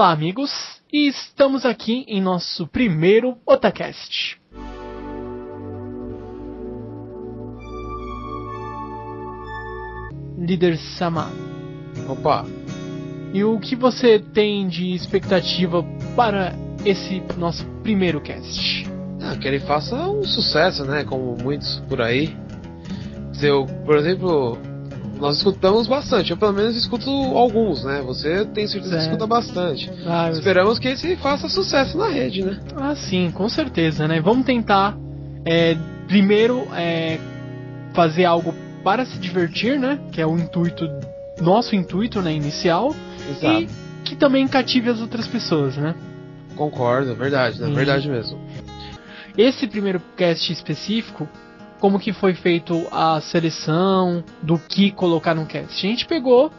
Olá, amigos, e estamos aqui em nosso primeiro Otacast. Líder Sama. Opa, E o que você tem de expectativa para esse nosso primeiro cast? ah, que ele faça um sucesso, né? Como muitos por aí. Eu, por exemplo, nós escutamos bastante. Eu pelo menos escuto alguns, né? Você tem certeza que Certo. escuta bastante. Ah, eu- Esperamos que esse faça sucesso na rede, né? Ah, sim, com certeza, né? Vamos tentar é, primeiro é, fazer algo para se divertir, né? Que é o intuito, nosso intuito, né? Inicial. E que também cative as outras pessoas, né? Concordo, verdade, né? Sim. Verdade mesmo. Esse primeiro cast específico, como que foi feito a seleção do que colocar no cast? A gente pegou,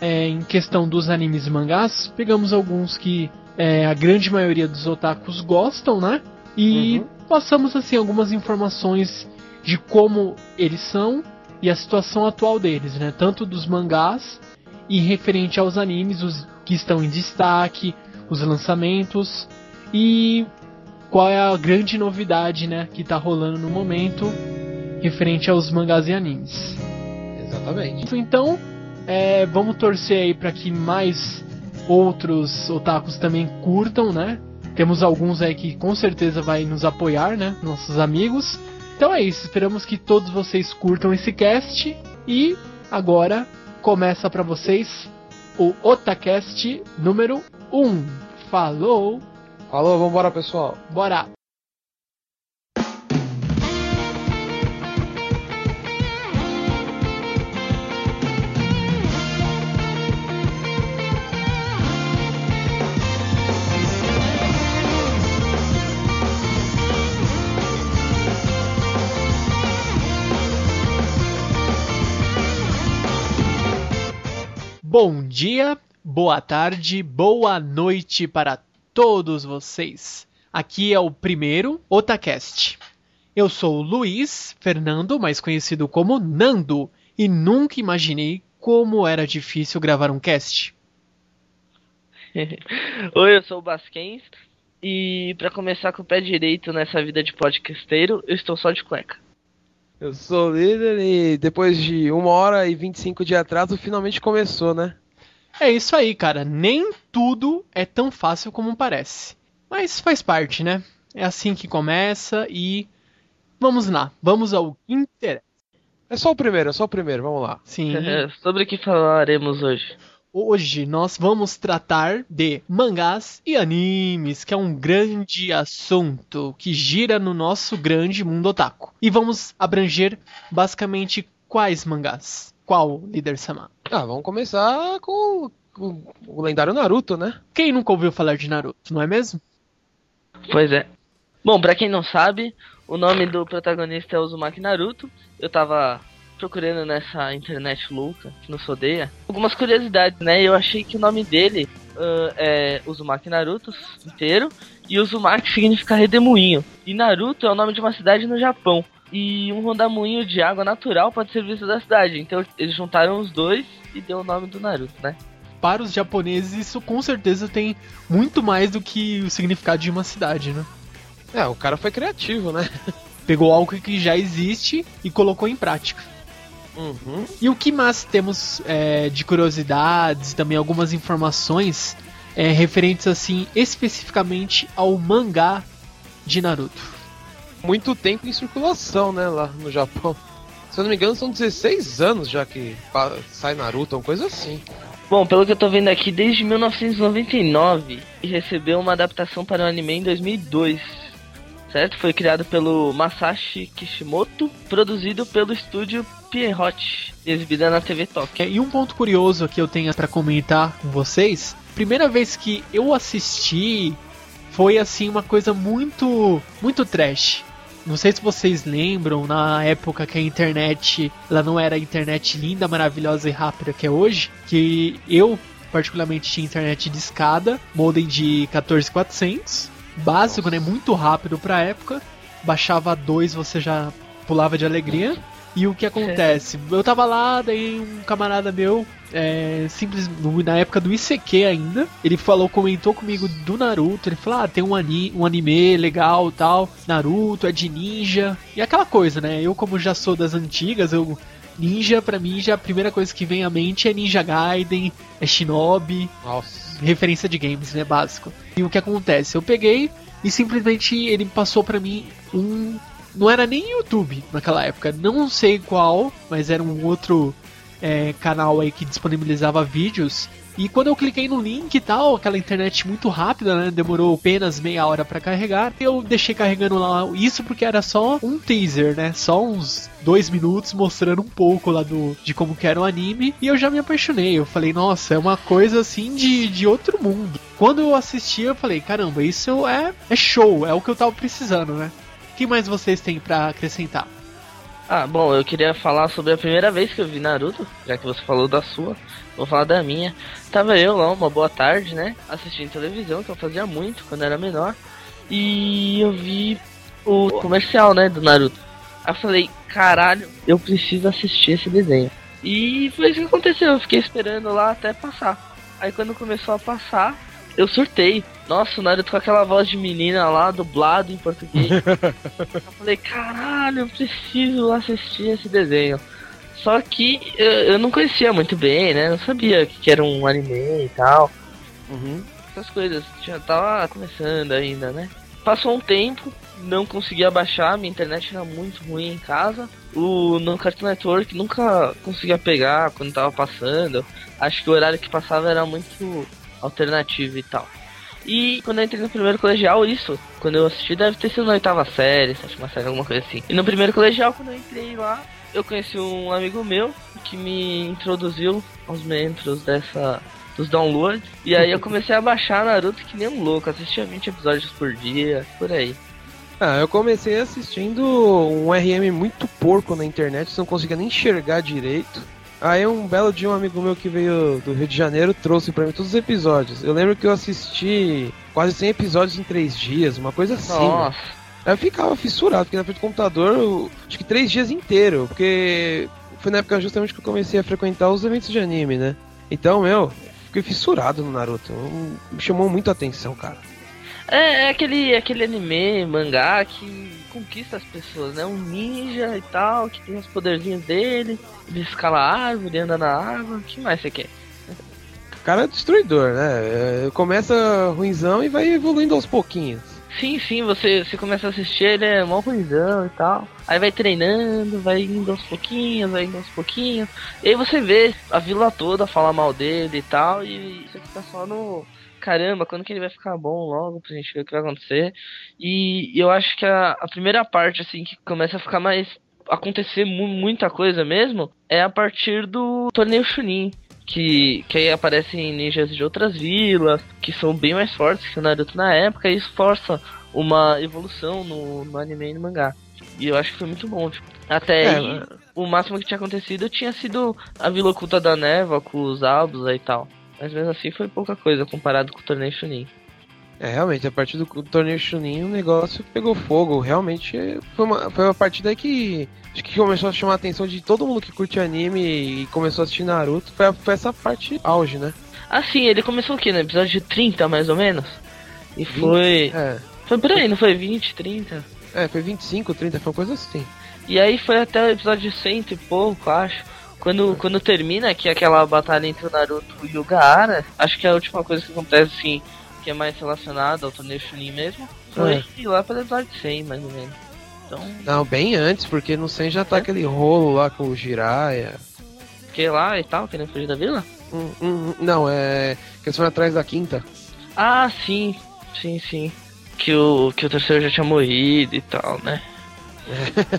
é, em questão dos animes e mangás, pegamos alguns que é, a grande maioria dos otakus gostam, né? E Uhum. passamos assim algumas informações de como eles são e a situação atual deles, né? Tanto dos mangás e referente aos animes, os que estão em destaque, os lançamentos e qual é a grande novidade, né, que tá rolando no momento referente aos mangás e animes. Exatamente. Então, é, vamos torcer aí para que mais outros otakus também curtam, né? Temos alguns aí que com certeza vai nos apoiar, né? Nossos amigos. Então é isso, esperamos que todos vocês curtam esse cast e agora começa para vocês o Otacast número 1. Falou, Falou, vambora, pessoal. bora! Bom dia, boa tarde, boa noite para todos vocês. Aqui é o primeiro Otacast. Eu sou o Luiz Fernando, mais conhecido como Nando, e nunca imaginei como era difícil gravar um cast. Oi, eu sou o Basquens e pra começar com o pé direito nessa vida de podcasteiro, eu estou só de cueca. Eu sou o líder e depois de uma hora e 25 de atraso, finalmente começou, né? É isso aí, cara. Nem tudo é tão fácil como parece. Mas faz parte, né? É assim que começa e vamos lá, vamos ao que interessa. É só o primeiro, é só o primeiro, vamos lá. Sim. Sobre o que falaremos hoje? Hoje nós vamos tratar de mangás e animes, que é um grande assunto que gira no nosso grande mundo otaku. E vamos abranger basicamente quais mangás? Qual, líder Sama? Ah, vamos começar com, com o lendário Naruto, né? Quem nunca ouviu falar de Naruto, não é mesmo? Pois é. Bom, pra quem não sabe, o nome do protagonista é Uzumaki Naruto. Eu tava procurando nessa internet louca que nos odeia algumas curiosidades, né? Eu achei que o nome dele ah, é Uzumaki Naruto inteiro e Uzumaki significa redemoinho. E Naruto é o nome de uma cidade no Japão. E um rodamuinho de água natural pode ser visto da cidade. Então eles juntaram os dois e deu o nome do Naruto, né? Para os japoneses, isso com certeza tem muito mais do que o significado de uma cidade, né? É, o cara foi criativo, né? Pegou algo que já existe e colocou em prática. Uhum. E o que mais temos é, de curiosidades, também algumas informações é, referentes assim especificamente ao mangá de Naruto. Muito tempo em circulação, né, lá no Japão. Se eu não me engano, são 16 anos já que sai Naruto, uma coisa assim. Bom, pelo que eu tô vendo aqui, desde 1999 e recebeu uma adaptação para o anime em 2002. Certo? Foi criado pelo Masashi Kishimoto, produzido pelo estúdio Pierrot, e exibida na TV Tóquio. É, E um ponto curioso que eu tenho para comentar com vocês, primeira vez que eu assisti foi assim uma coisa muito muito trash. Não sei se vocês lembram, na época que a internet ela não era a internet linda, maravilhosa e rápida que é hoje, que eu particularmente tinha internet de escada, modem de 14400, básico, né, muito rápido pra época. Baixava dois, você já pulava de alegria. E o que acontece? Eu tava lá, daí um camarada meu, é, simples, na época do ICQ ainda, ele falou, comentou comigo do Naruto, ele falou, ah, tem um, ani, um anime legal tal, Naruto, é de ninja, e aquela coisa, né? Eu como já sou das antigas, eu Ninja, pra mim, já a primeira coisa que vem à mente é Ninja Gaiden, é Shinobi. Nossa. Referência de games, né? Básico. E o que acontece? Eu peguei e simplesmente ele passou pra mim um. Não era nem YouTube naquela época, não sei qual, mas era um outro é, canal aí que disponibilizava vídeos e quando eu cliquei no link e tal, aquela internet muito rápida, né? Demorou apenas meia hora para carregar. Eu deixei carregando lá isso porque era só um teaser, né? Só uns dois minutos mostrando um pouco lá do de como que era o anime. E eu já me apaixonei. Eu falei, nossa, é uma coisa assim de, de outro mundo. Quando eu assisti, eu falei, caramba, isso é, é show, é o que eu tava precisando, né? Que mais vocês têm para acrescentar? Ah, bom, eu queria falar sobre a primeira vez que eu vi Naruto, já que você falou da sua. Vou falar da minha. Tava eu lá, uma boa tarde, né? Assistindo televisão, que eu fazia muito quando era menor. E eu vi o comercial, né, do Naruto. Aí eu falei, caralho, eu preciso assistir esse desenho. E foi isso que aconteceu, eu fiquei esperando lá até passar. Aí quando começou a passar, eu surtei. Nossa, o Naruto com aquela voz de menina lá, dublado em português. eu falei, caralho, eu preciso assistir esse desenho. Só que eu, eu não conhecia muito bem, né? Não sabia que era um anime e tal. Uhum. Essas coisas. Já tava começando ainda, né? Passou um tempo, não conseguia baixar, minha internet era muito ruim em casa. O no Cartoon Network nunca conseguia pegar quando tava passando. Acho que o horário que passava era muito alternativo e tal. E quando eu entrei no primeiro colegial, isso, quando eu assisti, deve ter sido na oitava série, sétima série, alguma coisa assim. E no primeiro colegial, quando eu entrei lá, eu conheci um amigo meu que me introduziu aos membros dessa dos downloads. E aí eu comecei a baixar Naruto que nem um louco, assistia 20 episódios por dia, por aí. Ah, eu comecei assistindo um RM muito porco na internet, você não conseguia nem enxergar direito. Aí um belo dia um amigo meu que veio do Rio de Janeiro trouxe para mim todos os episódios. Eu lembro que eu assisti quase 100 episódios em 3 dias, uma coisa assim. Nossa. Eu ficava fissurado, porque na frente do computador, acho que três dias inteiro, porque foi na época justamente que eu comecei a frequentar os eventos de anime, né? Então, meu, fiquei fissurado no Naruto. Me chamou muito a atenção, cara. É, é aquele, aquele anime, mangá que conquista as pessoas, né? Um ninja e tal, que tem os poderzinhos dele, ele escala a árvore, anda na árvore, o que mais você quer? O cara é destruidor, né? É, começa ruimzão e vai evoluindo aos pouquinhos. Sim, sim, você, você começa a assistir, ele é mó ruizão e tal. Aí vai treinando, vai indo aos pouquinhos, vai indo aos pouquinhos. E aí você vê a vila toda falar mal dele e tal. E você fica só no. Caramba, quando que ele vai ficar bom logo pra gente ver o que vai acontecer. E eu acho que a, a primeira parte, assim, que começa a ficar mais. acontecer mu muita coisa mesmo, é a partir do torneio Chunin que, que aí aparecem ninjas de outras vilas, que são bem mais fortes que o Naruto na época, e isso força uma evolução no, no anime e no mangá. E eu acho que foi muito bom. Tipo, até é, aí, o máximo que tinha acontecido tinha sido a Vila Oculta da Neva com os Albos e tal. Mas mesmo assim foi pouca coisa comparado com o torneio Chunin. É, realmente, a partir do torneio Chunin o negócio pegou fogo. Realmente foi uma, foi uma partida que acho que começou a chamar a atenção de todo mundo que curte anime e começou a assistir Naruto. Foi, foi essa parte auge, né? Ah, sim, ele começou o quê? No episódio 30, mais ou menos? E 20, foi. É. Foi por aí, não foi 20, 30? É, foi 25, 30, foi uma coisa assim. E aí foi até o episódio 100 e pouco, acho. Quando, quando termina aqui aquela batalha entre o Naruto e o Gaara, acho que é a última coisa que acontece assim que é mais relacionado ao torneio Chunin mesmo, foi é. lá para episódio 100, mais ou menos. Então... Não, bem antes, porque no 100 já tá é? aquele rolo lá com o Jiraiya. Que lá e tal, querendo fugir da vila? Hum, hum, não, é. Que eles foram atrás da quinta. Ah, sim, sim, sim. Que o, que o terceiro já tinha morrido e tal, né? É.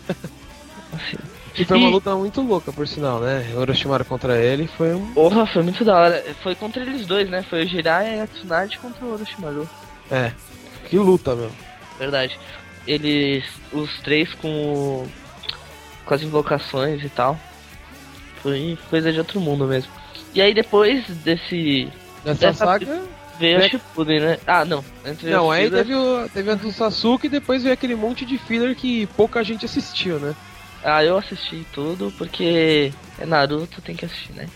assim. E foi uma luta muito louca, por sinal, né? Orochimaru contra ele foi um. Porra, foi muito da hora. Foi contra eles dois, né? Foi o Jiraiya e a Tsunade contra o Orochimaru. É. Que luta, meu. Verdade. Eles. Os três com. Com as invocações e tal. Foi coisa de outro mundo mesmo. E aí depois desse. Dessa, dessa saga. Veio a Shippuden, né? Ah, não. Entre não, aí teve, o, teve a do Sasuke e depois veio aquele monte de filler que pouca gente assistiu, né? Ah, eu assisti tudo porque é Naruto, tem que assistir, né?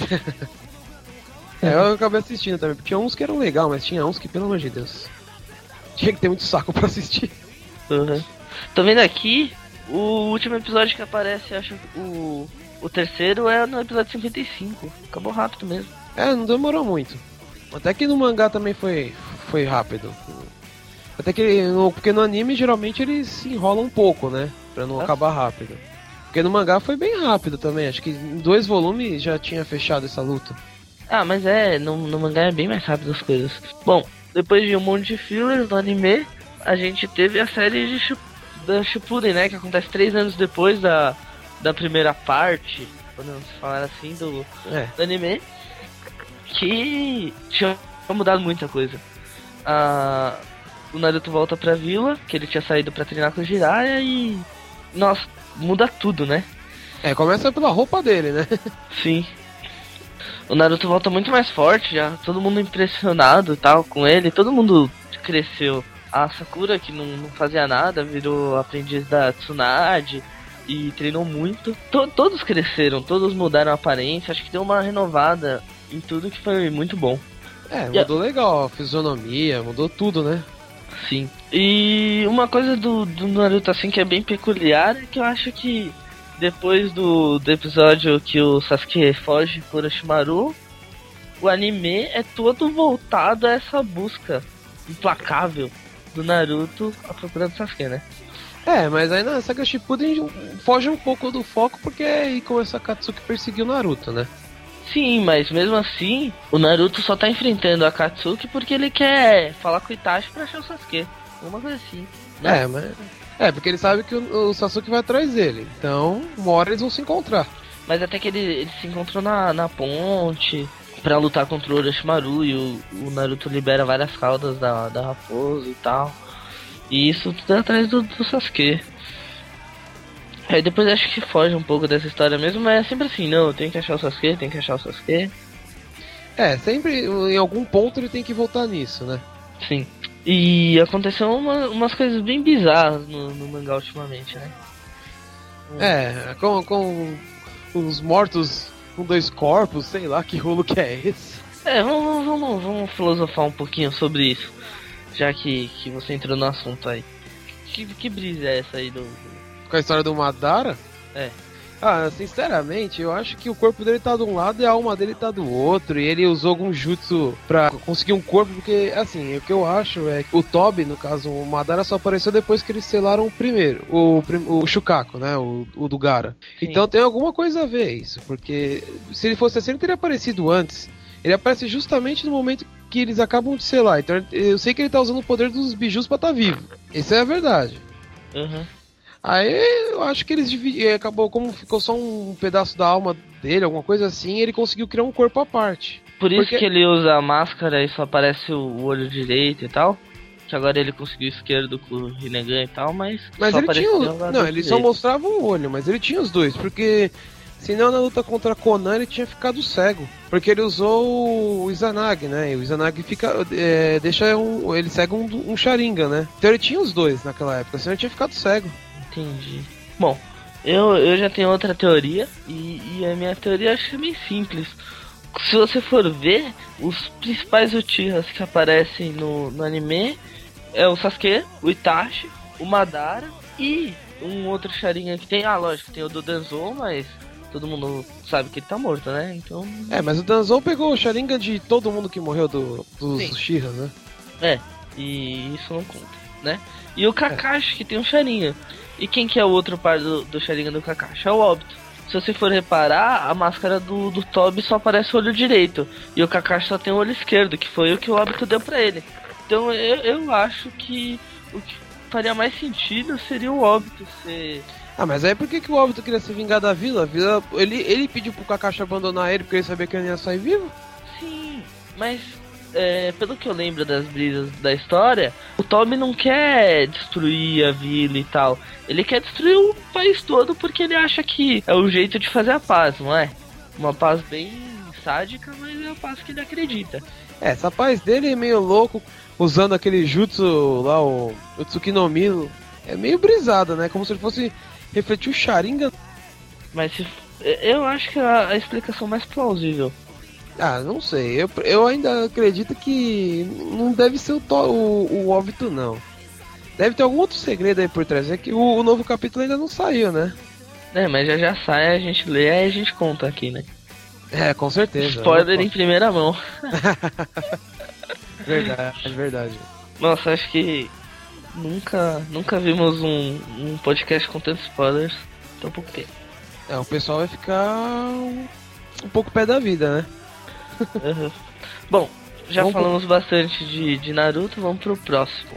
é, eu acabei assistindo também, porque tinha uns que eram legal, mas tinha uns que, pelo amor de Deus, tinha que ter muito saco pra assistir. Uhum. Tô vendo aqui, o último episódio que aparece, acho o, o terceiro é no episódio 55. Acabou rápido mesmo. É, não demorou muito. Até que no mangá também foi, foi rápido. Até que no, porque no anime geralmente eles se enrolam um pouco, né? Pra não ah. acabar rápido. Porque no mangá foi bem rápido também. Acho que em dois volumes já tinha fechado essa luta. Ah, mas é, no, no mangá é bem mais rápido as coisas. Bom, depois de um monte de fillers no anime, a gente teve a série de Ship, da Shippuden, né? Que acontece três anos depois da, da primeira parte, podemos falar assim, do, é. do anime. Que tinha mudado muita coisa. Ah, o Naruto volta pra vila, que ele tinha saído para treinar com o Jiraiya e. Nossa, muda tudo, né? É, começa pela roupa dele, né? Sim. O Naruto volta muito mais forte já, todo mundo impressionado tal com ele, todo mundo cresceu. A Sakura, que não, não fazia nada, virou aprendiz da Tsunade e treinou muito. To todos cresceram, todos mudaram a aparência, acho que deu uma renovada em tudo que foi muito bom. É, mudou e legal a fisionomia, mudou tudo, né? Sim. E uma coisa do, do Naruto assim que é bem peculiar é que eu acho que depois do, do episódio que o Sasuke foge por Oshimaru, o anime é todo voltado a essa busca implacável do Naruto à procura do Sasuke, né? É, mas aí na Saga Shippuden foge um pouco do foco porque aí começa a Katsuki perseguir o Naruto, né? Sim, mas mesmo assim, o Naruto só tá enfrentando a Katsuki porque ele quer falar com o Itachi pra achar o Sasuke. Uma coisa assim. Né? É, mas. É, porque ele sabe que o, o, Sasuke vai atrás dele. Então, uma hora eles vão se encontrar. Mas até que ele, ele se encontrou na, na ponte para lutar contra o Orochimaru e o, o, Naruto libera várias caudas da, da raposa e tal. E isso tudo é atrás do, do Sasuke. Aí depois acho que foge um pouco dessa história mesmo, mas é sempre assim, não, tem que achar o Sasuke, tem que achar o Sasuke. É, sempre em algum ponto ele tem que voltar nisso, né? Sim. E aconteceu uma, umas coisas bem bizarras no, no mangá ultimamente, né? É, com, com os mortos com dois corpos, sei lá que rolo que é esse. É, vamos, vamos, vamos filosofar um pouquinho sobre isso, já que, que você entrou no assunto aí. Que, que brisa é essa aí do, com a história do Madara? É. Ah, sinceramente, eu acho que o corpo dele tá de um lado e a alma dele tá do outro. E ele usou algum jutsu pra conseguir um corpo, porque, assim, o que eu acho é que o Toby, no caso, o Madara só apareceu depois que eles selaram o primeiro, o, o Shukaku, né? O, o do Gara. Sim. Então tem alguma coisa a ver isso, porque se ele fosse assim, ele teria aparecido antes. Ele aparece justamente no momento que eles acabam de selar. Então eu sei que ele tá usando o poder dos bijus pra estar tá vivo. Isso é a verdade. Uhum. Aí eu acho que eles dividiram, acabou como ficou só um pedaço da alma dele, alguma coisa assim, ele conseguiu criar um corpo à parte. Por isso Porque... que ele usa a máscara e só aparece o olho direito e tal. Que agora ele conseguiu esquerdo com o Rinnegan e tal, mas. Mas ele tinha. O... Não, ele só mostrava um olho, mas ele tinha os dois, porque. Senão na luta contra Conan ele tinha ficado cego. Porque ele usou o Izanagi, né? E o Izanagi fica. É, deixa um. Ele cega um, um Sharingan, né? Então ele tinha os dois naquela época, senão ele tinha ficado cego. Entendi. Bom, eu, eu já tenho outra teoria e, e a minha teoria acho que é bem simples. Se você for ver, os principais Uchihas que aparecem no, no anime é o Sasuke, o Itachi, o Madara e um outro Sharingan que tem. Ah, lógico, tem o do Danzou, mas todo mundo sabe que ele tá morto, né? Então. É, mas o Danzou pegou o Sharingan de todo mundo que morreu do, dos Uchihas, né? É, e isso não conta, né? E o Kakashi, é. que tem um Sharingan. E quem que é o outro par do, do Sharingan do Kakashi? É o Obito. Se você for reparar, a máscara do, do Toby só aparece o olho direito. E o Kakashi só tem o olho esquerdo, que foi o que o Obito deu pra ele. Então eu, eu acho que o que faria mais sentido seria o Obito ser. Ah, mas aí por que, que o Obito queria se vingar da vila? A vila ele, ele pediu pro Kakashi abandonar ele porque ele sabia que ele ia sair vivo? Sim, mas é, pelo que eu lembro das brisas da história, o Tommy não quer destruir a vila e tal. Ele quer destruir o país todo porque ele acha que é o jeito de fazer a paz, não é? Uma paz bem sádica, mas é a paz que ele acredita. É, essa paz dele é meio louco, usando aquele jutsu lá, o, o Tsukinomino. É meio brisada, né? Como se ele fosse refletir o Sharingan. Mas se, eu acho que a, a explicação mais plausível. Ah, não sei. Eu, eu ainda acredito que não deve ser o, to, o, o óbito, não. Deve ter algum outro segredo aí por trás. É que o, o novo capítulo ainda não saiu, né? É, mas já já sai, a gente lê e a gente conta aqui, né? É, com certeza. Spoiler em primeira mão. verdade, verdade. Nossa, acho que nunca, nunca vimos um, um podcast com tantos spoilers tão pouco tempo. É, o pessoal vai ficar um, um pouco pé da vida, né? Uhum. Bom, já vamos falamos pro... bastante de, de Naruto, vamos pro próximo.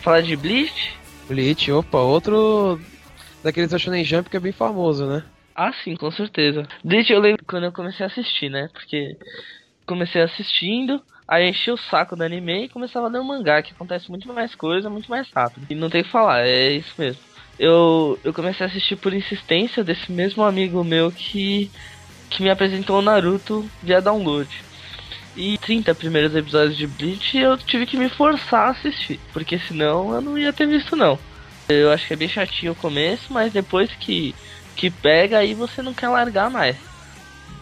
Falar de Bleach? Bleach, opa, outro daqueles Shonen Jump que é bem famoso, né? Ah, sim, com certeza. Bleach eu lembro quando eu comecei a assistir, né? Porque comecei assistindo, aí enchi o saco do anime e começava a ler o mangá, que acontece muito mais coisa, muito mais rápido. E não tem o que falar, é isso mesmo. Eu, eu comecei a assistir por insistência desse mesmo amigo meu que, que me apresentou o Naruto via download. E 30 primeiros episódios de Bleach eu tive que me forçar a assistir, porque senão eu não ia ter visto não. Eu acho que é bem chatinho o começo, mas depois que, que pega aí você não quer largar mais.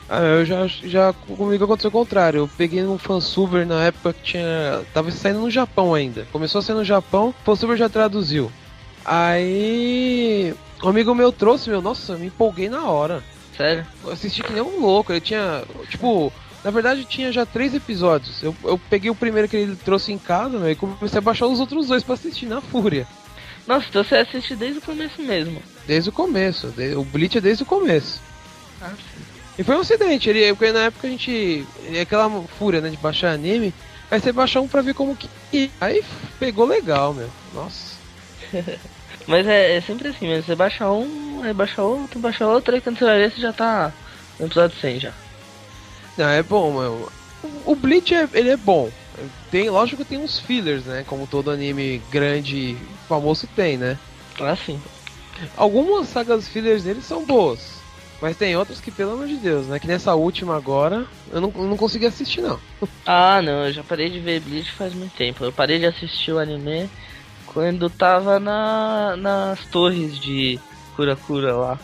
Ah, eu já, já comigo aconteceu o contrário. Eu peguei um fansuber na época que tinha. tava saindo no Japão ainda. Começou a sair no Japão, o fansuber já traduziu. Aí. Um amigo meu trouxe, meu, nossa, me empolguei na hora. Sério? Eu assisti que nem um louco. Ele tinha. Tipo, na verdade tinha já três episódios. Eu, eu peguei o primeiro que ele trouxe em casa, meu, e comecei a baixar os outros dois para assistir na fúria. Nossa, então você assiste desde o começo mesmo. Desde o começo. O Bleach é desde o começo. Ah, sim. E foi um acidente, ele, porque na época a gente. É aquela fúria, né, de baixar anime. Aí você baixou um pra ver como que. Aí pegou legal, meu. Nossa. Mas é, é, sempre assim mesmo, você baixa um, aí baixa outro, baixa outro, aí quando você vai ver você já tá no episódio 100 já. Não, é bom, meu. O Bleach é, ele é bom. Tem, lógico que tem uns fillers, né? Como todo anime grande famoso tem, né? Ah, sim. Algumas sagas fillers dele são boas. Mas tem outros que, pelo amor de Deus, né? Que nessa última agora, eu não, eu não consegui assistir, não. Ah, não, eu já parei de ver Bleach faz muito tempo. Eu parei de assistir o anime quando tava na, nas torres de Kurakura lá.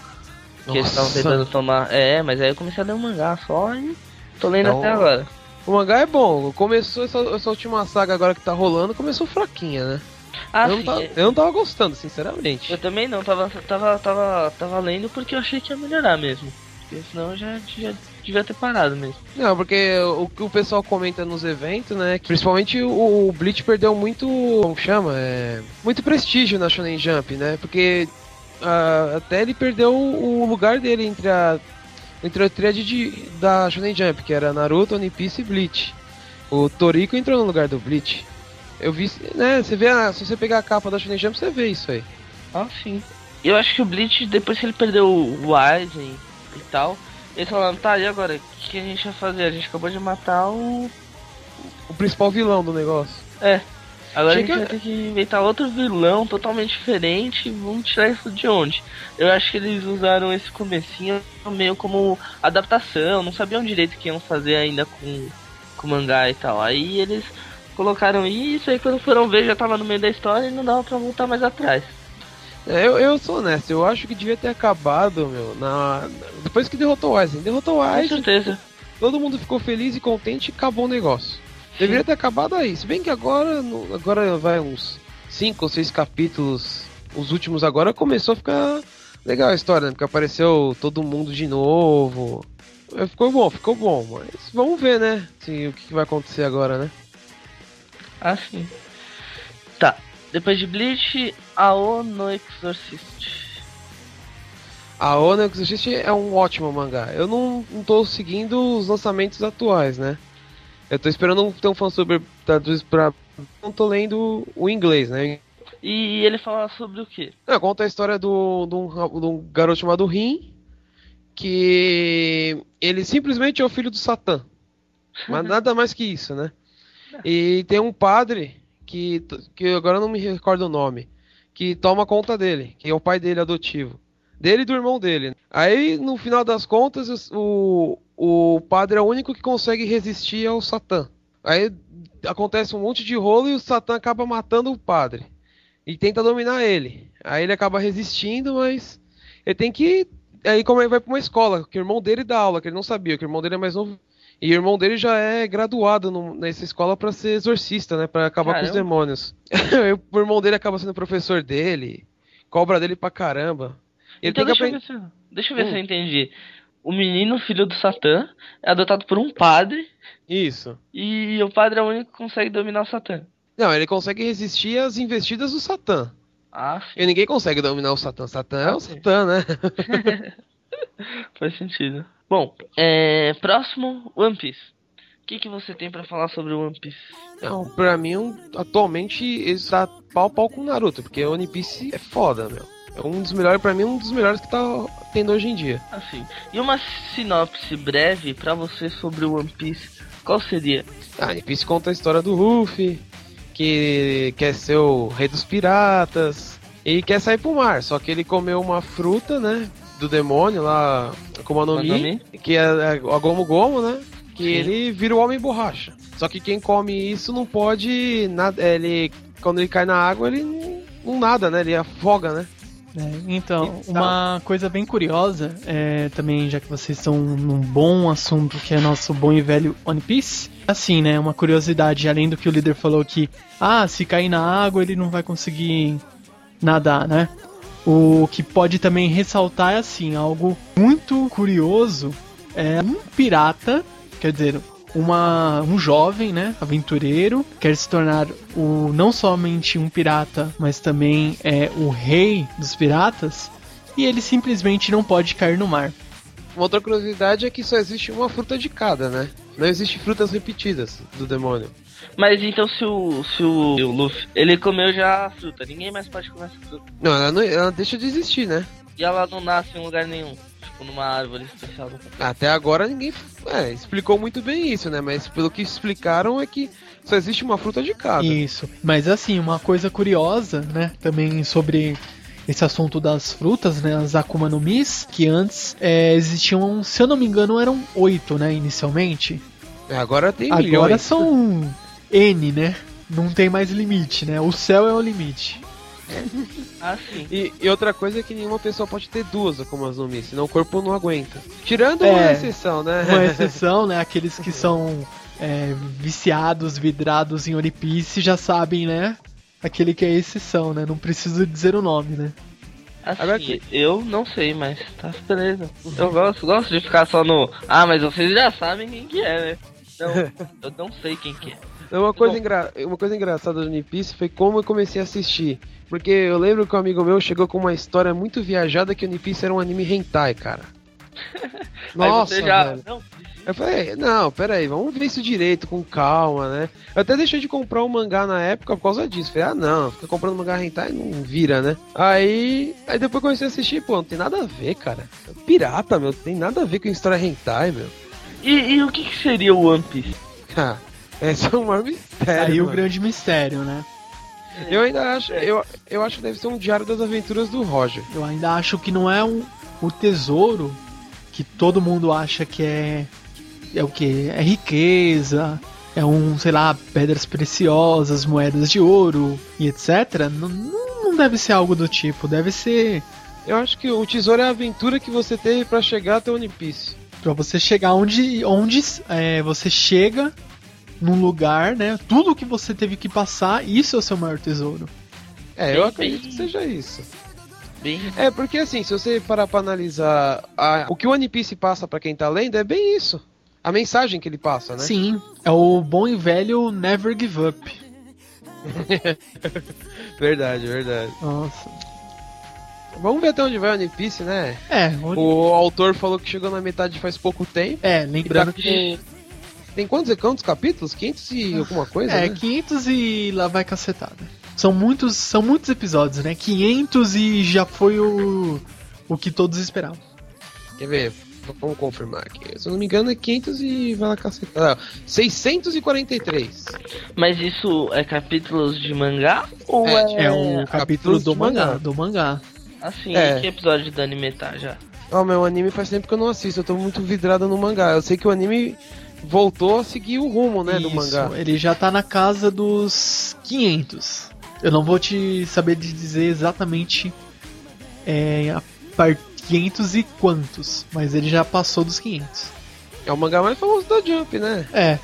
Que Nossa. eles estavam tentando tomar. É, mas aí eu comecei a ler um mangá só e tô lendo então, até agora. O mangá é bom. Começou essa, essa última saga agora que tá rolando, começou fraquinha, né? Ah, eu, sim. não tava, eu não tava gostando, sinceramente. Eu também não, tava, tava, tava, tava lendo porque eu achei que ia melhorar mesmo. Porque senão eu já, já devia ter parado mesmo. Não, porque o que o pessoal comenta nos eventos, né? Principalmente o, o Bleach perdeu muito. Como chama? É, muito prestígio na Shonen Jump, né? Porque uh, até ele perdeu o lugar dele entre a. Entre a tríade de, da Shonen Jump, que era Naruto, One Piece e Bleach. O Toriko entrou no lugar do Bleach. Eu vi, né? Você vê, a, se você pegar a capa da Shonen Jump, você vê isso aí. Ah, sim. Eu acho que o Bleach, depois que ele perdeu o Aizen e tal, eles falaram, tá, e agora? O que a gente vai fazer? A gente acabou de matar o. O principal vilão do negócio. É. Agora Chega... a gente vai ter que inventar outro vilão totalmente diferente. Vamos tirar isso de onde? Eu acho que eles usaram esse comecinho meio como adaptação. Não sabiam direito o que iam fazer ainda com, com o mangá e tal. Aí eles colocaram isso, aí quando foram ver já tava no meio da história e não dava pra voltar mais atrás. É, eu, eu sou honesto, eu acho que devia ter acabado, meu, na. Depois que derrotou o Aizen. Derrotou o Aizen. Com certeza. Todo mundo ficou feliz e contente e acabou o negócio. Deveria ter acabado aí. Se bem que agora, agora vai uns 5 ou 6 capítulos, os últimos agora, começou a ficar legal a história, né? Porque apareceu todo mundo de novo. É, ficou bom, ficou bom, mas vamos ver, né? O que vai acontecer agora, né? Ah, sim. Tá. Depois de Bleach, Ao no Exorcist. Ao no Exorcist é um ótimo mangá. Eu não, tô seguindo os lançamentos atuais, né? Eu tô esperando ter um fã super traduzido pra. Não tô lendo o inglês, né? E ele fala sobre o quê? É, conta a história do, do, do garoto chamado Rin, que ele simplesmente é o filho do Satã. Mas nada mais que isso, né? E tem um padre que, que agora não me recordo o nome, que toma conta dele, que é o pai dele adotivo. Dele e do irmão dele. Aí, no final das contas, o, o padre é o único que consegue resistir ao Satã. Aí acontece um monte de rolo e o Satã acaba matando o padre. e tenta dominar ele. Aí ele acaba resistindo, mas ele tem que. Aí como ele vai pra uma escola, que o irmão dele dá aula, que ele não sabia, que o irmão dele é mais novo. E o irmão dele já é graduado no- nessa escola pra ser exorcista, né? Pra acabar com os Caramba. demônios. o irmão dele acaba sendo professor dele, cobra dele pra caramba. Ele então deixa, eu aprender. ver se, deixa eu ver Hum. se eu entendi. O menino, filho do Satã, é adotado por um padre Isso. e o padre é o único que consegue dominar o Satã. Não, ele consegue resistir às investidas do Satã. Ah, sim, E ninguém consegue dominar o Satã. Satã é Ah, o sim. Satã, né? faz sentido. Bom, é, próximo, One Piece. O que, que você tem pra falar sobre o One Piece? Não, pra mim, atualmente, ele está pau pau com o Naruto, porque o One Piece é foda, meu. É um dos melhores, pra mim, um dos melhores que tá tendo hoje em dia. Assim, e uma sinopse breve pra você sobre o One Piece, qual seria? Ah, One Piece conta a história do Luffy, que quer ser o rei dos piratas, e quer sair pro mar, só que ele comeu uma fruta, né, do demônio lá, como a no Mi, Nami? que é é a Gomu Gomu, né, que Sim. ele vira o homem borracha. Só que quem come isso não pode, nada, ele, quando ele cai na água, ele não, não nada, né, ele afoga, né. É, então, Então- uma coisa bem curiosa, é, também já que vocês estão num bom assunto que é nosso bom e velho One Piece, assim, né, uma curiosidade, além do que o líder falou que, ah, se cair na água ele não vai conseguir nadar, né? O que pode também ressaltar é assim, algo muito curioso, é um pirata, quer dizer, uma, um jovem, né, aventureiro, quer se tornar o não somente um pirata, mas também é o rei dos piratas, e ele simplesmente não pode cair no mar. Uma outra curiosidade é que só existe uma fruta de cada, né? Não existe frutas repetidas do demônio. Mas então se o, se o, o Luffy, ele comeu já a fruta, ninguém mais pode comer essa fruta. Não, ela, não, ela deixa de existir, né? E ela não nasce em lugar nenhum, tipo numa árvore especial. Até agora ninguém é, explicou muito bem isso, né? Mas pelo que explicaram é que só existe uma fruta de cada. Isso. Mas assim, uma coisa curiosa, né, também sobre esse assunto das frutas, né, as Akuma no Mis, que antes é, existiam, se eu não me engano, eram oito, né, inicialmente. É, Agora tem Agora milhões. são N, né? Não tem mais limite, né? O céu é o limite. Ah, sim. E, e outra coisa é que nenhuma pessoa pode ter duas Akumas no Mi, senão o corpo não aguenta. Tirando uma É. exceção, né? Uma exceção, né? Aqueles que são é, viciados, vidrados em One Piece já sabem, né? Aquele que é exceção, né? Não preciso dizer o nome, né? Assim, Agora que- eu não sei, mas tá beleza. Eu gosto, gosto de ficar só no. Ah, mas vocês já sabem quem que é, né? Não, eu não sei quem que é. Uma coisa, Bom. engra... uma coisa engraçada do One Piece foi como eu comecei a assistir. Porque eu lembro que um amigo meu chegou com uma história muito viajada que o One Piece era um anime hentai, cara. Nossa, já. Eu falei, não, pera aí, vamos ver isso direito, com calma, né? Eu até deixei de comprar um mangá na época por causa disso. Falei, ah não, fica comprando mangá hentai não vira, né? Aí, aí depois comecei a assistir, pô, não tem nada a ver, cara. Pirata, meu, não tem nada a ver com história hentai, meu. E, e o que, que seria o One Piece? Ah, esse é um maior mistério, Aí o mano. grande mistério, né? Eu ainda acho, eu, eu acho que deve ser um diário das aventuras do Roger. Eu ainda acho que não é um, o tesouro que todo mundo acha que é. É o que? É riqueza, é um, sei lá, pedras preciosas, moedas de ouro e etc. Não, não deve ser algo do tipo, deve ser Eu acho que o tesouro é a aventura que você teve pra chegar até o One Piece. Pra você chegar onde, onde é, você chega num lugar, né? Tudo que você teve que passar, isso é o seu maior tesouro. É, Bem, eu acredito bem- que seja isso. Bem. É, porque assim, se você parar pra analisar a- o que o One Piece passa pra quem tá lendo, é bem isso. A mensagem que ele passa, né? Sim, é o bom e velho Never Give Up. Verdade, verdade. Nossa. Vamos ver até onde vai o One Piece, né? É, onde- O autor falou que chegou na metade faz pouco tempo. é lembrando tá que Tem quantos, quantos capítulos? 500 e alguma coisa, é né? 500 e lá vai cacetada. São muitos, são muitos episódios, né? 500 e já foi o o que todos esperavam. Quer ver? Vamos confirmar aqui. Se eu não me engano é 500 e vai lá cacetada. Ah, 643. Mas isso é capítulos de mangá? Ou É, é. É o capítulo capítulos do de mangá, mangá. do mangá. Assim, É. que episódio do anime tá já? Ó, meu anime faz tempo que eu não assisto, eu tô muito vidrado no mangá. Eu sei que o anime voltou a seguir o rumo, né, do Isso, mangá. Ele já tá na casa dos 500. Eu não vou te saber dizer exatamente é, a par 500 e quantos, mas ele já passou dos 500. É o mangá mais famoso da Jump, né? É,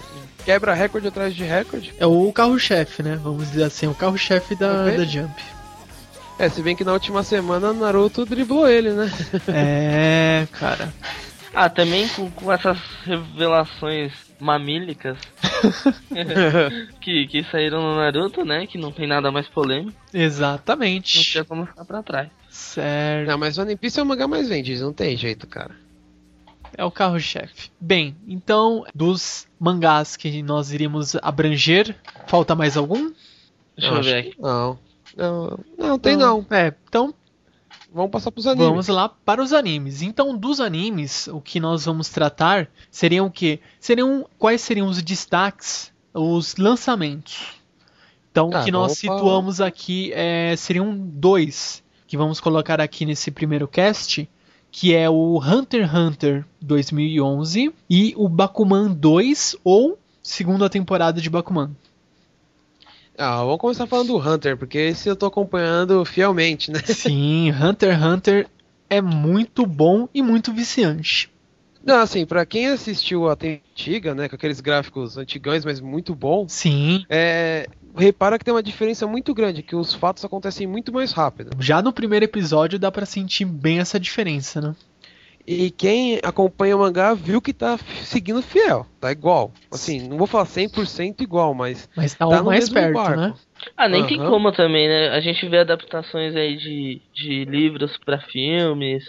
Quebra recorde atrás de recorde. é o carro-chefe, né? Vamos dizer assim, o carro-chefe da, da Jump. É, se bem que na última semana Naruto driblou ele, né? É, cara. Ah, também com, com essas revelações mamílicas que, que saíram no Naruto, né? Que não tem nada mais polêmico. Não Exatamente. tinha como ficar pra trás. Certo. não, mas One Piece é o mangá mais vendido, não tem jeito, cara. É o carro-chefe. Bem, então, dos mangás que nós iríamos abranger, falta mais algum? Deixa Eu eu ver aqui. Não. Não, não tem não. É, então Vamos passar pros animes. vamos lá para os animes. Então, dos animes, o que nós vamos tratar seriam o quê? Seriam quais seriam os destaques, os lançamentos. Então, o Ah, que nós falar. situamos aqui é, seriam dois que vamos colocar aqui nesse primeiro cast, que é o Hunter x Hunter 2011 e o Bakuman 2 ou segunda temporada de Bakuman. Ah, vamos começar falando do Hunter, porque esse eu tô acompanhando fielmente, né? Sim, Hunter x Hunter é muito bom e muito viciante. Não, assim, pra quem assistiu a antiga, né, com aqueles gráficos antigões, mas muito bons, Sim, é, repara que tem uma diferença muito grande, que os fatos acontecem muito mais rápido. já no primeiro episódio dá pra sentir bem essa diferença, né? E quem acompanha o mangá viu que tá seguindo fiel, tá igual. Assim, não vou falar 100% igual, mas Mas tá, tá mais mesmo perto, barco. né? Ah, nem tem Aham. como também, né? A gente vê adaptações aí de, de livros pra filmes.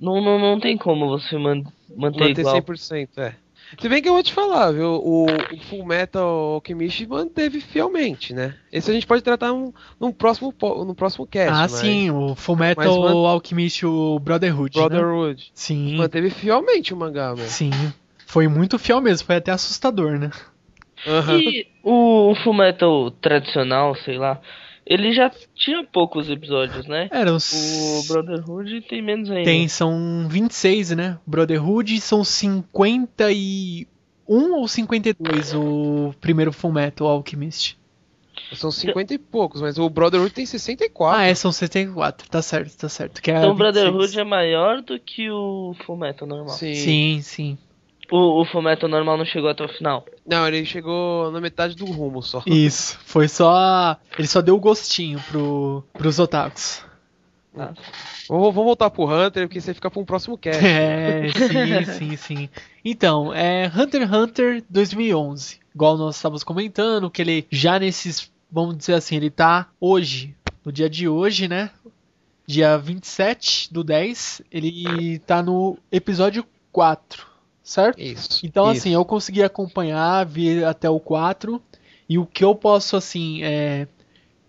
Não, não, não tem como você man, manter, manter igual. 100%, é. Se bem que eu vou te falar, viu, o, o Full Metal Alchemist manteve fielmente, né? Esse a gente pode tratar um, num próximo, no próximo cast, ah, mas sim, o Fullmetal mas man- Alchemist, o Brotherhood, né? Brotherhood Sim, manteve fielmente o mangá, velho. sim. Foi muito fiel mesmo, foi até assustador, né? Aham. E o, o Fullmetal tradicional, sei lá, ele já tinha poucos episódios, né? Era O os... Brotherhood tem menos ainda. Tem, são 26, né? Brotherhood são 51 ou 52 o primeiro Fullmetal Alchemist. São 50 e poucos, mas o Brotherhood tem 64. Ah, é, são 74, tá certo, tá certo. Que é Então o 26. Brotherhood é maior do que o Fullmetal normal. Sim. Sim, sim. O, o Fullmetal normal não chegou até o final. Não, ele chegou na metade do rumo só. Isso, foi só. Ele só deu o gostinho pro, pros otakus. Ah, Vamos, vamos voltar pro Hunter, porque você fica pra um próximo cast. É, sim, sim, sim. Então, é Hunter x Hunter 2011. Igual nós estávamos comentando, que ele já nesses. Vamos dizer assim, ele tá hoje, no dia de hoje, né? Dia 27 do 10, ele tá no episódio 4, certo? Isso. Então, isso. assim, eu consegui acompanhar, vir até o 4. E o que eu posso, assim, é,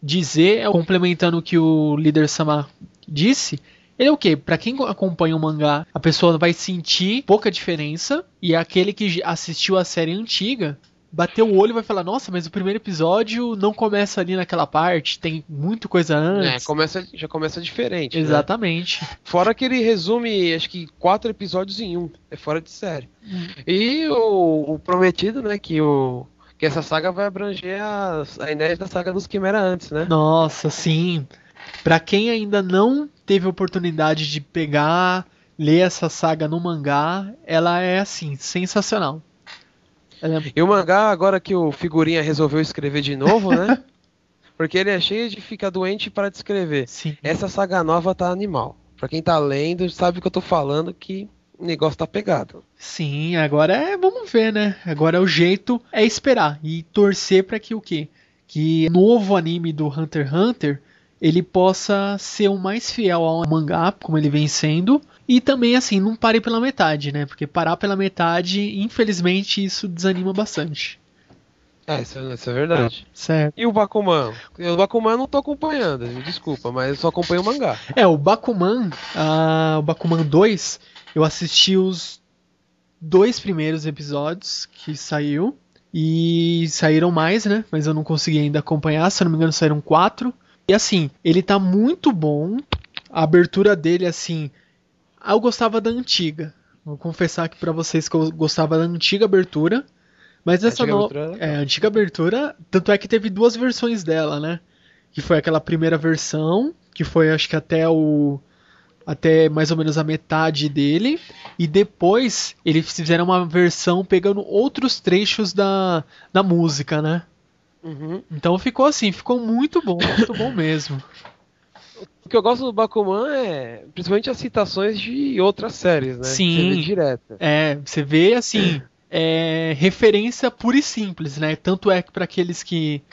dizer, é, complementando o que o líder Sama disse, ele é o quê? Pra quem acompanha o mangá, a pessoa vai sentir pouca diferença. E aquele que assistiu a série antiga, bateu o olho e vai falar: Nossa, mas o primeiro episódio não começa ali naquela parte, tem muita coisa É, antes. começa, já começa diferente. né? Exatamente. Fora que ele resume, acho que quatro episódios em um. É fora de série. E o, o prometido, né, que o que essa saga vai abranger as, a inédita saga dos Quimera antes, né? Nossa, sim. Pra quem ainda não teve oportunidade de pegar, ler essa saga no mangá, ela é assim, sensacional. É- E o mangá, agora que o Figurinha resolveu escrever de novo, né? Porque ele é cheio de ficar doente para de escrever. sim. Essa saga nova tá animal. Pra quem tá lendo, sabe o que eu tô falando, que o negócio tá pegado. Sim, agora é, vamos ver, né? Agora o jeito é esperar e torcer pra que o quê? Que novo anime do Hunter x Hunter ele possa ser o mais fiel ao mangá, como ele vem sendo, e também assim, não pare pela metade, né? Porque parar pela metade, infelizmente, isso desanima bastante. É, isso, é- isso é verdade. Certo. E o Bakuman? O Bakuman eu não tô acompanhando, me desculpa, mas eu só acompanho o mangá. É, o Bakuman, ah, o Bakuman 2, eu assisti os dois primeiros episódios que saiu. E saíram mais, né? Mas eu não consegui ainda acompanhar. Se eu não me engano, saíram quatro. E assim, ele tá muito bom. A abertura dele, assim. Ah, Eu gostava da antiga. Vou confessar aqui pra vocês que eu gostava da antiga abertura. Mas essa antiga nova. abertura era É, a antiga abertura. Tanto é que teve duas versões dela, né? que foi aquela primeira versão, que foi acho que até o até mais ou menos a metade dele, e depois eles fizeram uma versão pegando outros trechos da, da música, né? Uhum. Então ficou assim, ficou muito bom, muito bom mesmo. O que eu gosto do Bakuman é principalmente as citações de outras séries, né? Sim. Você vê direta. É, você vê assim, é referência pura e simples, né? Tanto é que para aqueles que,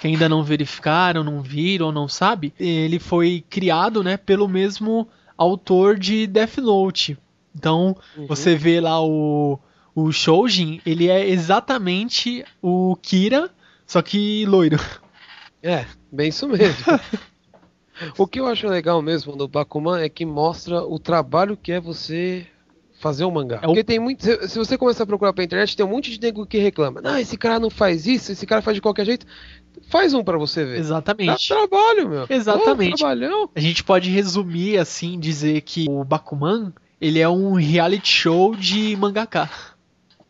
que ainda não verificaram, não viram, não sabe, ele foi criado, né, pelo mesmo autor de Death Note. Então, Uhum. você vê lá o o Shoujin, ele é exatamente o Kira, só que loiro. É, bem isso mesmo. o que eu acho legal mesmo do Bakuman é que mostra o trabalho que é você fazer um mangá. É o- Porque tem muito. Se, se você começar a procurar pela internet, tem um monte de nego que reclama. Não, esse cara não faz isso, esse cara faz de qualquer jeito. Faz um pra você ver. Dá Exatamente. trabalho, meu. Exatamente. Pô, trabalhão. A gente pode resumir assim, dizer que o Bakuman, ele é um reality show de mangaka.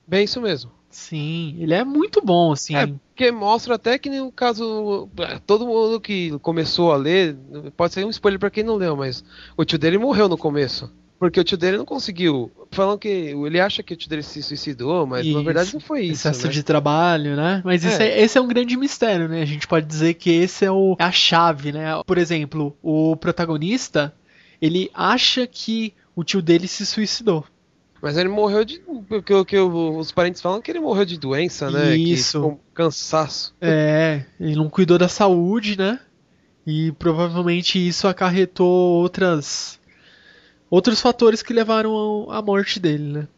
Bem isso mesmo. Sim, ele é muito bom, assim. É, porque mostra até que no caso. Todo mundo que começou a ler. Pode ser um spoiler pra quem não leu, mas o tio dele morreu no começo. Porque o tio dele não conseguiu. Falam que. Ele acha que o tio dele se suicidou, mas na Isso. verdade não foi isso. excesso né? de trabalho, né? Mas É. é- esse é um grande mistério, né? A gente pode dizer que esse é o, é a chave, né? Por exemplo, o protagonista, ele acha que o tio dele se suicidou. Mas ele morreu de. Porque o que os parentes falam que ele morreu de doença, né? Isso. Um cansaço. É, ele não cuidou da saúde, né? E provavelmente isso acarretou outras outros fatores que levaram à morte dele, né?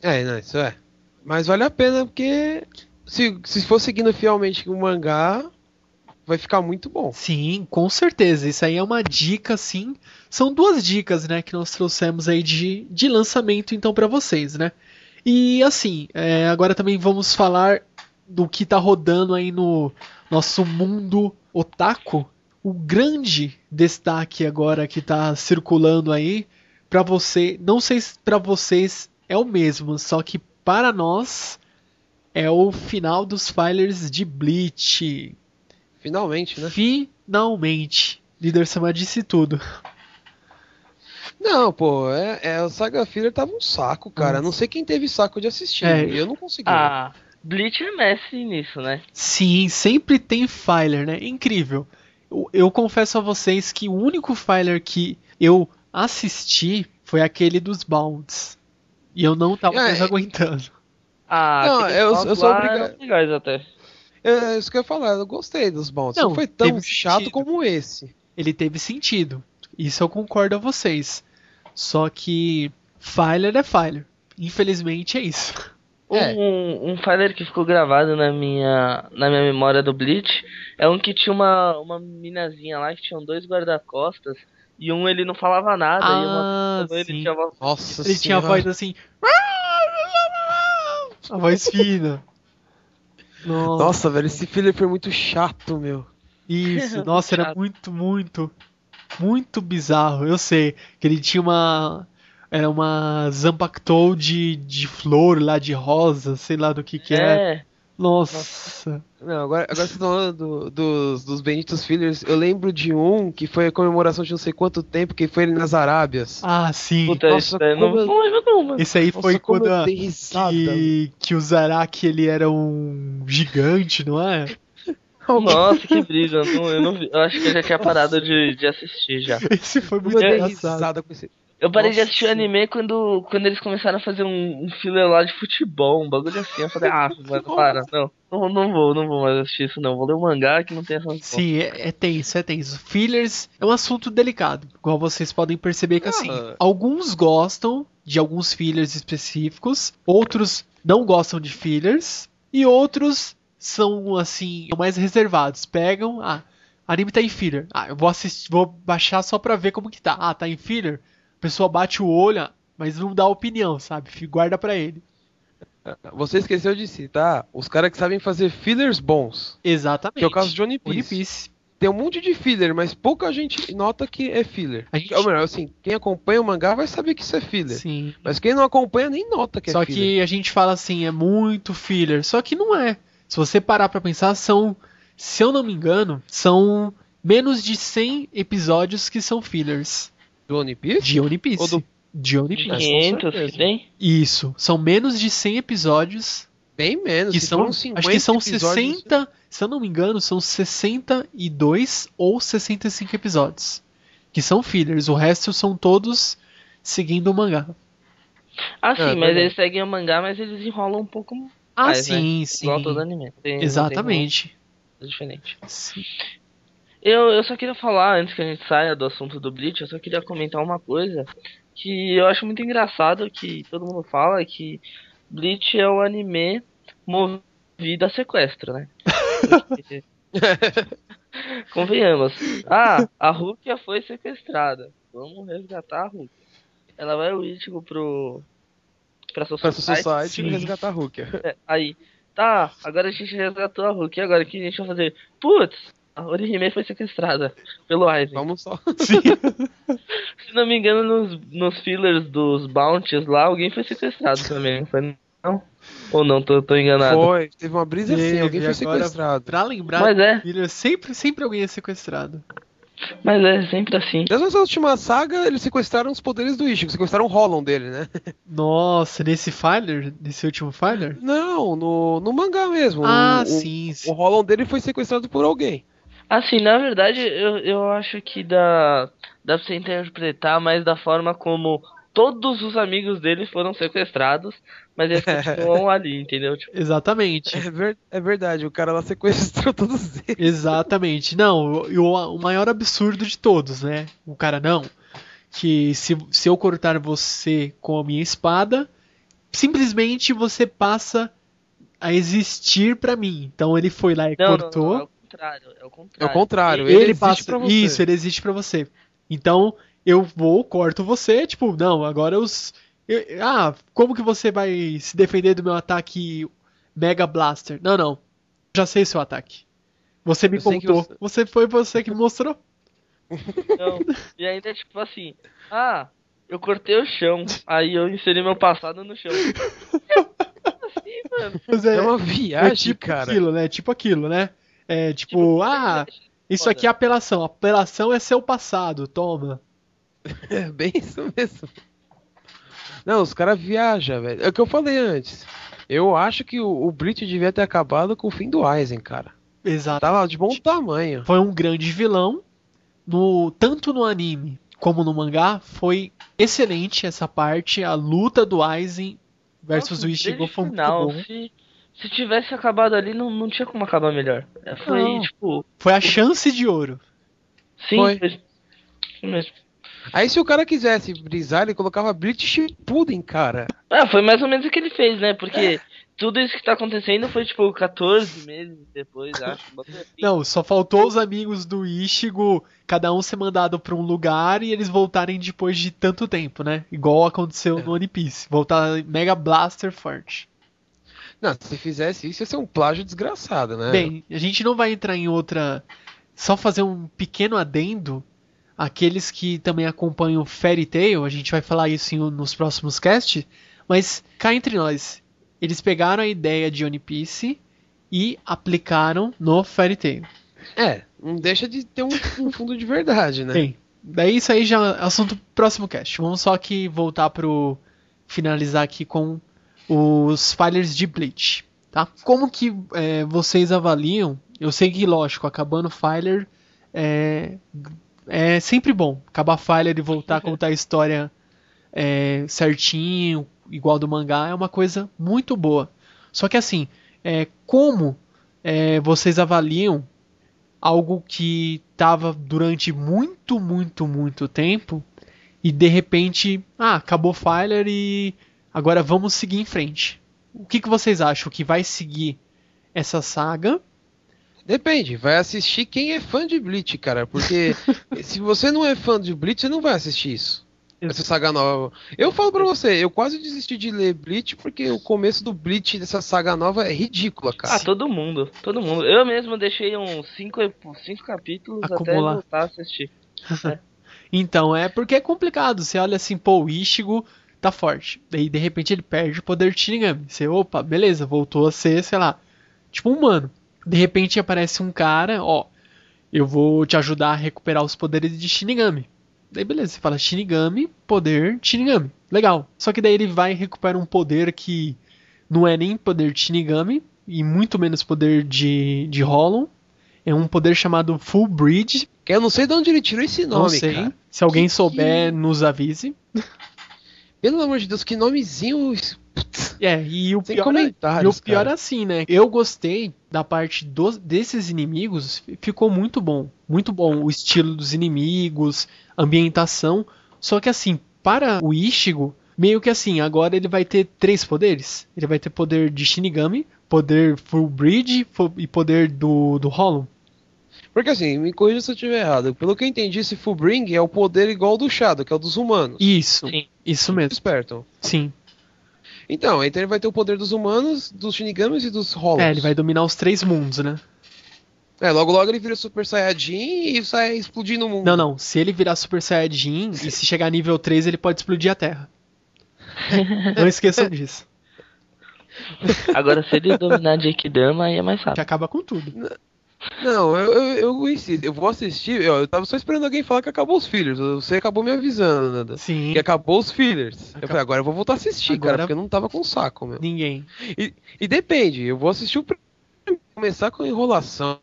É, não, isso é. Mas vale a pena porque. Se, se for seguindo fielmente o mangá, vai ficar muito bom. Sim, com certeza. Isso aí é uma dica, sim. São duas dicas, né, que nós trouxemos aí de, de lançamento, então, pra vocês, né? E assim, é, agora também vamos falar do que tá rodando aí no nosso mundo otaku. O grande destaque agora que tá circulando aí pra você, não sei se pra vocês é o mesmo, só que para nós é o final dos filers de Bleach. Finalmente, né? Finalmente. Líder Sama disse tudo. Não, pô, é, é, o Saga Filler tava um saco, cara. Não sei quem teve saco de assistir. É. Eu não consegui. Ah, Bleach é mestre nisso, né? Sim, sempre tem filer, né? Incrível. Eu, eu confesso a vocês que o único filer que eu assisti foi aquele dos Bounds. E eu não tava É, mais é- aguentando. Ah, Não, eu- eu sou obrigado- legais até. É isso que eu ia falar, eu gostei dos Bounds. Não, Não, foi tão chato sentido. como esse. Ele teve sentido. Isso eu concordo a vocês. Só que filer é filer. Infelizmente é isso. É. Um, um filer que ficou gravado na minha, na minha memória do Bleach é um que tinha uma, uma minazinha lá que tinham dois guarda-costas e um ele não falava nada e Ah, uma ele sim. tinha voz Nossa Ele tinha a voz assim. A voz fina. Nossa, Nossa, velho, esse filler foi muito chato, meu. isso. Nossa, era muito, muito, muito bizarro. Eu sei que ele tinha uma. Era uma Zampactou de, de flor lá, de rosa, sei lá do que que é. É, Nossa. Não, agora, agora você tá falando do- dos, dos Benitos Fillers. Eu lembro de um que foi a comemoração de não sei quanto tempo, que foi ele nas Arábias. Ah, sim. puta, Nossa, isso não, eu- não lembro não, mano. Esse aí Nossa, foi quando eu a- que, que o Zaraki ele era um gigante, não é? Nossa, que brisa, não, eu não vi. Eu acho que eu já tinha parado de, de assistir já. Esse foi muito eu dei engraçado. risada com esse. Eu parei de Nossa assistir o anime quando, quando eles começaram a fazer um, um filler lá de futebol, um bagulho assim. Eu falei, ah, mas para, não, não, não vou, não vou mais assistir isso não. Vou ler o mangá que não tem essa Sim, é, é tenso, é tenso. Fillers é um assunto delicado. Igual vocês podem perceber que, assim, Ah. alguns gostam de alguns fillers específicos, outros não gostam de fillers, e outros são, assim, mais reservados. Pegam, ah, anime tá em filler. Ah, eu vou assistir, vou baixar só pra ver como que tá. Ah, tá em filler? A pessoa bate o olho, mas não dá opinião, sabe? Guarda pra ele. Você esqueceu de citar os caras que sabem fazer fillers bons. Exatamente. Que é o caso de One One Piece. Piece. Tem um monte de filler, mas pouca gente nota que é filler. A gente- Ou melhor, assim, quem acompanha o mangá vai saber que isso é filler. Sim. Mas quem não acompanha nem nota que Só é filler. que a gente fala assim, é muito filler. Só que não é. Se você parar pra pensar, são se eu não me engano, são menos de 100 episódios que são fillers. Do One Piece? De One Piece. Ou do- De One Piece. 500 certeza. que tem? Isso. São menos de 100 episódios. Bem menos. Que são, acho 50 que são episódios, 60. Se eu não me engano, são 62 ou 65 episódios. Que são fillers. O resto são todos seguindo o mangá. Ah, sim, É, mas verdade. eles seguem o mangá, mas eles enrolam um pouco Ah, mais, sim, né? sim. Igual todo anime. Tem- não tem Exatamente. como- diferente. Sim. Eu, eu só queria falar, antes que a gente saia do assunto do Bleach, eu só queria comentar uma coisa que eu acho muito engraçado, que todo mundo fala, que Bleach é o anime movido a sequestro, né? Porque- Convenhamos. Ah, a Rukia foi sequestrada. Vamos resgatar a Rukia. Ela vai o Ichigo pro... Pra Pra Society. Society e resgatar a Rukia. É, aí, tá, agora a gente resgatou a e agora o que a gente vai fazer? Putz, a Orihime foi sequestrada pelo Aizen. Vamos só. Sim. Se não me engano, nos, nos fillers dos Bounties lá, alguém foi sequestrado também, não foi não? Ou não, tô, tô enganado. Foi, teve uma brisa assim, alguém foi agora- sequestrado. Pra lembrar, Mas é, filler, sempre, sempre alguém é sequestrado. mas é sempre assim. Nessa última saga, eles sequestraram os poderes do Ichigo, sequestraram o Holland dele, né? Nossa, nesse filer, nesse último filer? Não, no, no mangá mesmo. Ah, o, sim, O sim. Holland dele foi sequestrado por alguém. Assim, na verdade, eu, eu acho que dá, dá pra você interpretar mais da forma como todos os amigos dele foram sequestrados, mas eles continuam ali, entendeu? Tipo, Exatamente. É, ver- é verdade, o cara lá sequestrou todos eles. Exatamente. Não, o, o- o maior absurdo de todos, né? O cara, não. Que se, se eu cortar você com a minha espada, simplesmente você passa a existir pra mim. Então ele foi lá e não, não, cortou. não, é o contrário, é o contrário. É o contrário, ele, ele existe passa. pra você. Isso, ele existe pra você. Então eu vou, corto você, tipo, não, agora os. eu- ah, como que você vai se defender do meu ataque Mega Blaster? Não, não. Já sei seu ataque. Você me Eu contou. você- Você foi você que me mostrou. Não, e ainda é tipo assim, ah, eu cortei o chão, aí eu inseri meu passado no chão. assim, mano. É é, uma é viagem, tipo cara. aquilo, né? Tipo aquilo, né? É tipo, ah, isso aqui é apelação. Apelação é seu passado, toma. É bem isso mesmo. Não, os caras viajam, velho. É o que eu falei antes. Eu acho que o, o Bleach devia ter acabado com o fim do Aizen, cara. Exato. Tava de bom tamanho. Foi um grande vilão. No, tanto no anime como no mangá, foi excelente essa parte. A luta do Aizen versus Nossa, o desde foi muito final, bom. Se tivesse acabado ali, não, não tinha como acabar melhor. É, Foi, Não. tipo, Foi a chance de ouro. sim, Foi. foi. mesmo. Aí se o cara quisesse brisar, ele colocava Bleach Shippuden, cara. Ah, foi mais ou menos o que ele fez, né? Porque tudo isso que tá acontecendo foi, tipo, 14 meses depois, acho. Assim. Não, só faltou os amigos do Ichigo, cada um ser mandado pra um lugar e eles voltarem depois de tanto tempo, né? Igual aconteceu no One Piece. Voltar Mega Blaster forte. Não, se fizesse isso, ia ser um plágio desgraçado, né? Bem, a gente não vai entrar em outra. Só fazer um pequeno adendo. Aqueles que também acompanham Fairy Tail, a gente vai falar isso em- nos próximos casts. Mas cá entre nós, eles pegaram a ideia de One Piece e aplicaram no Fairy Tail. É, não deixa de ter um, um fundo de verdade, né? Bem, daí isso aí já é assunto próximo cast. Vamos só aqui voltar pro. finalizar aqui com os filers de Bleach, tá? Como que é, vocês avaliam? Eu sei que, lógico, acabando filer é, é sempre bom. Acabar filer e voltar a contar a história é, certinho, igual do mangá, é uma coisa muito boa. Só que assim, é, como é, vocês avaliam algo que estava durante muito, muito, muito tempo e de repente, ah, acabou Filer e agora vamos seguir em frente. O que, que vocês acham que vai seguir essa saga? Depende, vai assistir quem é fã de Bleach, cara. Porque se você não é fã de Bleach, você não vai assistir isso. Essa saga nova. Eu falo pra você, eu quase desisti de ler Bleach porque o começo do Bleach dessa saga nova é ridícula, cara. Ah, todo mundo, todo mundo. Eu mesmo deixei uns 5 cinco capítulos até Acumular. voltar a assistir. Então, é porque é complicado. Você olha assim, pô, o Ichigo tá forte. Daí, de repente, ele perde o poder de Shinigami. Você, opa, beleza, voltou a ser, sei lá, tipo um humano. De repente aparece um cara, ó, eu vou te ajudar a recuperar os poderes de Shinigami. Daí beleza, você fala Shinigami, poder Shinigami. Legal. Só que daí ele vai e recupera um poder que não é nem poder de Shinigami, e muito menos poder de, de Hollow. É um poder chamado Full Bridge. Que eu não sei de onde ele tirou esse nome, não sei. cara. Se alguém Que- souber, nos avise. Pelo amor de Deus, que nomezinho. É, e o Sem pior, é, e o pior cara. é assim, né? Eu gostei da parte dos, desses inimigos, ficou muito bom. Muito bom o estilo dos inimigos, ambientação. Só que assim, para o Ishigo, meio que assim, agora ele vai ter três poderes. Ele vai ter poder de Shinigami, poder Full Bridge e poder do, do Hollow. Porque assim, me corrija se eu estiver errado. Pelo que eu entendi, esse Fullbring é o poder igual ao do Shadow, que é o dos humanos. Isso, Sim. isso mesmo. Despertam. Sim. Então, então ele vai ter o poder dos humanos, dos Shinigamis e dos Hollows. É, ele vai dominar os três mundos, né? É, logo logo ele vira Super Saiyajin e sai explodindo o mundo. Não, não. Se ele virar Super Saiyajin e se chegar a nível 3, ele pode explodir a Terra. Não esqueçam disso. Agora, se ele dominar Jake Dama, aí é mais Que rápido. acaba com tudo. Não, eu, eu, eu conheci. Eu vou assistir. Eu, eu tava só esperando alguém falar que acabou os fillers. Você acabou me avisando, Nanda. Sim. Que acabou os fillers. Eu Acabou. falei, agora eu vou voltar a assistir, Agora- cara, porque eu não tava com saco, meu. Ninguém. E, e depende, eu vou assistir o primeiro. Começar com enrolação,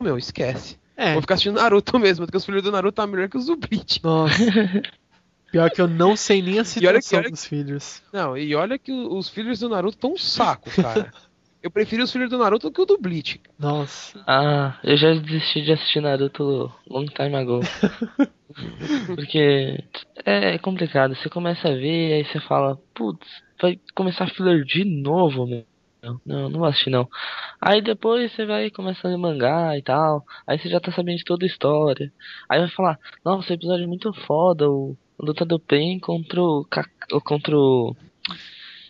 meu, esquece. É. Vou ficar assistindo Naruto mesmo, porque os filhos do Naruto tá melhor que os do Bleach. Nossa. Pior que eu não sei nem a situação que- dos filhos. Não, e olha que os filhos do Naruto tão um saco, cara. eu prefiro os filhos do Naruto do que o do Bleach. Nossa. Ah, eu já desisti de assistir Naruto long time ago. Porque é complicado. Você começa a ver, aí você fala, putz, vai começar filler de novo, meu. Não, não vou assistir não. Aí depois você vai começar a ler mangá e tal. Aí você já tá sabendo de toda a história. Aí vai falar, nossa, esse episódio é muito foda, o, a luta do Pen contra o, contra o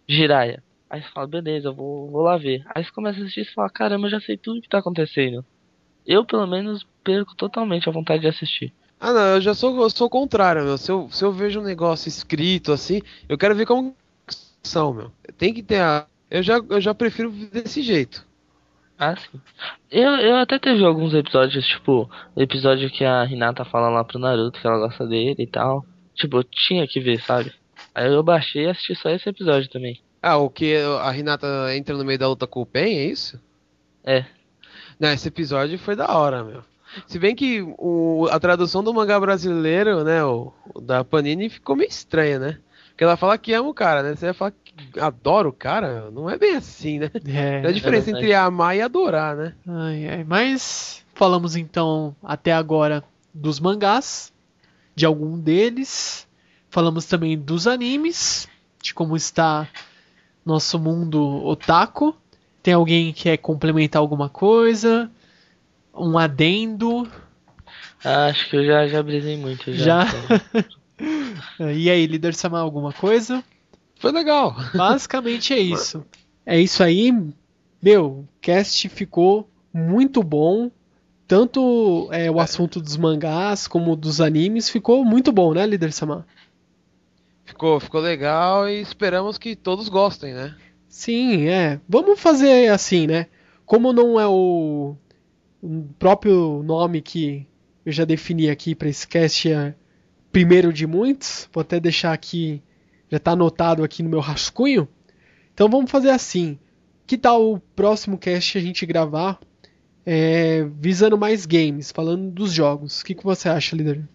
Jiraiya. Aí você fala, beleza, eu vou, vou lá ver. Aí você começa a assistir e fala, caramba, eu já sei tudo que tá acontecendo. Eu, pelo menos, perco totalmente a vontade de assistir. Ah, não, eu já sou, eu sou o contrário, meu. Se eu, se eu vejo um negócio escrito assim, eu quero ver como são, meu. Tem que ter a. Eu já, eu já prefiro desse jeito. Ah, sim. Eu, eu até teve alguns episódios, tipo, o episódio que a Hinata fala lá pro Naruto que ela gosta dele e tal. Tipo, eu tinha que ver, sabe? Aí eu baixei e assisti só esse episódio também. Ah, o que a Hinata entra no meio da luta com o Pen, é isso? É. Não, esse episódio foi da hora, meu. Se bem que o, a tradução do mangá brasileiro, né, o, o da Panini ficou meio estranha, né? Porque ela fala que ama o cara, né? Você vai falar que adora o cara, não é bem assim, né? É. É a diferença verdade. entre amar e adorar, né? Ai, ai. Mas falamos então até agora dos mangás, de algum deles. Falamos também dos animes, de como está nosso mundo otaku. Tem alguém que quer complementar alguma coisa? Um adendo? Ah, acho que eu já, já brisei muito Já? já. e aí, líder Sama, alguma coisa? Foi legal. Basicamente é isso. É isso aí. Meu, o cast ficou muito bom. Tanto é, o assunto dos mangás como dos animes ficou muito bom, né, líder Sama? Ficou, ficou legal e esperamos que todos gostem, né? Sim, é. Vamos fazer assim, né? Como não é o, próprio nome que eu já defini aqui para esse cast é primeiro de muitos, vou até deixar aqui, já tá anotado aqui no meu rascunho. Então vamos fazer assim. Que tal o próximo cast a gente gravar é, visando mais games, falando dos jogos? O que, que você acha, líder?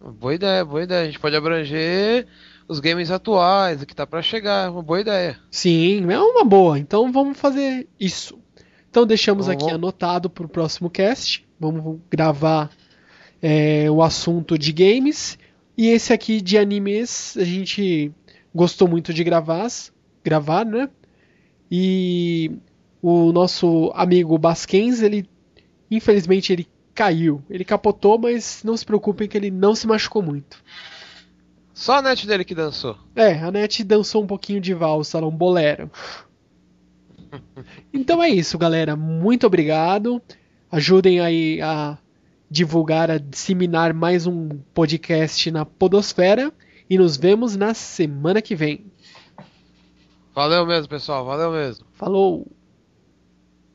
Boa ideia, boa ideia. A gente pode abranger os games atuais, o que tá pra chegar. É uma boa ideia. Sim, é uma boa. Então vamos fazer isso. Então deixamos Vamos- aqui anotado para o próximo cast. Vamos gravar é, o assunto de games. E esse aqui de animes a gente gostou muito de gravar, gravar, né? E o nosso amigo Basquens, ele infelizmente ele caiu. Ele capotou, mas não se preocupem que ele não se machucou muito. Só a net dele que dançou. É, a NET dançou um pouquinho de valsa, um bolero. Então é isso, galera. Muito obrigado. Ajudem aí a divulgar, a disseminar mais um podcast na Podosfera. E nos vemos na semana que vem. Valeu mesmo, pessoal. Valeu mesmo. Falou!